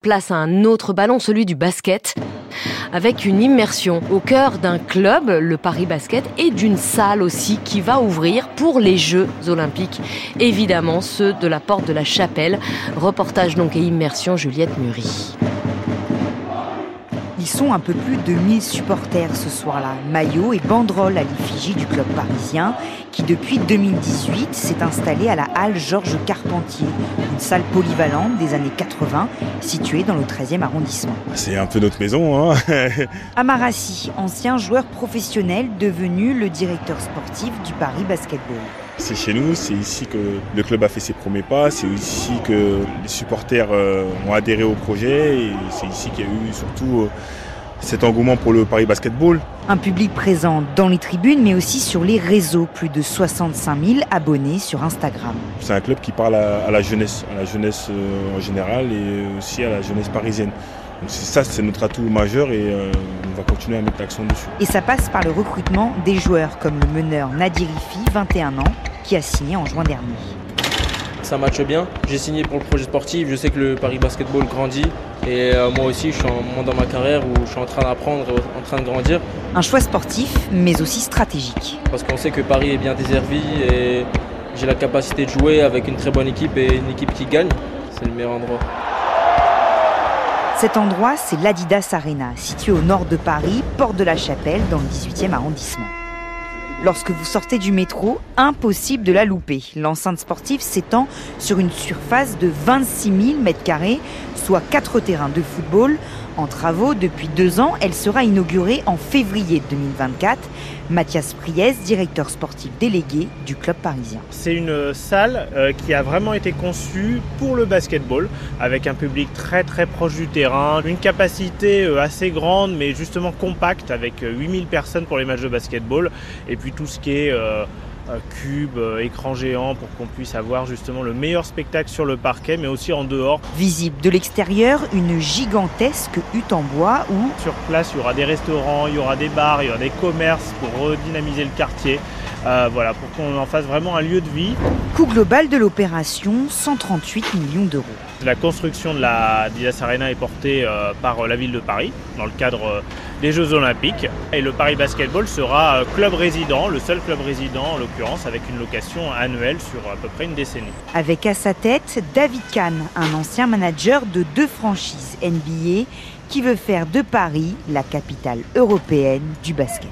place à un autre ballon, celui du basket, avec une immersion au cœur d'un club, le Paris Basket, et d'une salle aussi qui va ouvrir pour les Jeux olympiques, évidemment ceux de la porte de la Chapelle. Reportage donc et immersion Juliette Murie. Ils sont un peu plus de 1000 supporters ce soir-là, maillot et banderole à l'effigie du club parisien qui depuis 2018 s'est installé à la halle Georges Carpentier, une salle polyvalente des années 80 située dans le 13e arrondissement. C'est un peu notre maison. Hein Amarassi, ancien joueur professionnel devenu le directeur sportif du Paris Basketball. C'est chez nous, c'est ici que le club a fait ses premiers pas, c'est ici que les supporters euh, ont adhéré au projet et c'est ici qu'il y a eu surtout euh, cet engouement pour le Paris Basketball. Un public présent dans les tribunes mais aussi sur les réseaux, plus de 65 000 abonnés sur Instagram. C'est un club qui parle à, la jeunesse, à la jeunesse euh, en général et aussi à la jeunesse parisienne. Donc ça, c'est notre atout majeur et on va continuer à mettre l'accent dessus. Et ça passe par le recrutement des joueurs comme le meneur Nadirifi, 21 ans, qui a signé en juin dernier. Ça matche bien. J'ai signé pour le projet sportif. Je sais que le Paris Basketball grandit. Et euh, moi aussi, je suis moment dans ma carrière où je suis en train d'apprendre, en train de grandir. Un choix sportif, mais aussi stratégique. Parce qu'on sait que Paris est bien desservi et j'ai la capacité de jouer avec une très bonne équipe et une équipe qui gagne. C'est le meilleur endroit. Cet endroit, c'est l'Adidas Arena, situé au nord de Paris, porte de la Chapelle, dans le 18e arrondissement. Lorsque vous sortez du métro, impossible de la louper. L'enceinte sportive s'étend sur une surface de 26 000 m2, 4 terrains de football. En travaux depuis deux ans, elle sera inaugurée en février 2024. Mathias Priez, directeur sportif délégué du club parisien. C'est une salle euh, qui a vraiment été conçue pour le basketball, avec un public très très proche du terrain, une capacité euh, assez grande mais justement compacte, avec 8000 euh, personnes pour les matchs de basketball, et puis tout ce qui est cube, euh, écran géant pour qu'on puisse avoir justement le meilleur spectacle sur le parquet mais aussi en dehors. Visible de l'extérieur, une gigantesque hutte en bois où sur place il y aura des restaurants, il y aura des bars, il y aura des commerces pour redynamiser le quartier. Euh, voilà, pour qu'on en fasse vraiment un lieu de vie. Coût global de l'opération, 138 millions d'euros. La construction de la Didas Arena est portée euh, par la ville de Paris dans le cadre des Jeux Olympiques. Et le Paris Basketball sera club résident, le seul club résident en l'occurrence, avec une location annuelle sur à peu près une décennie. Avec à sa tête David Kahn, un ancien manager de deux franchises NBA qui veut faire de Paris la capitale européenne du basket.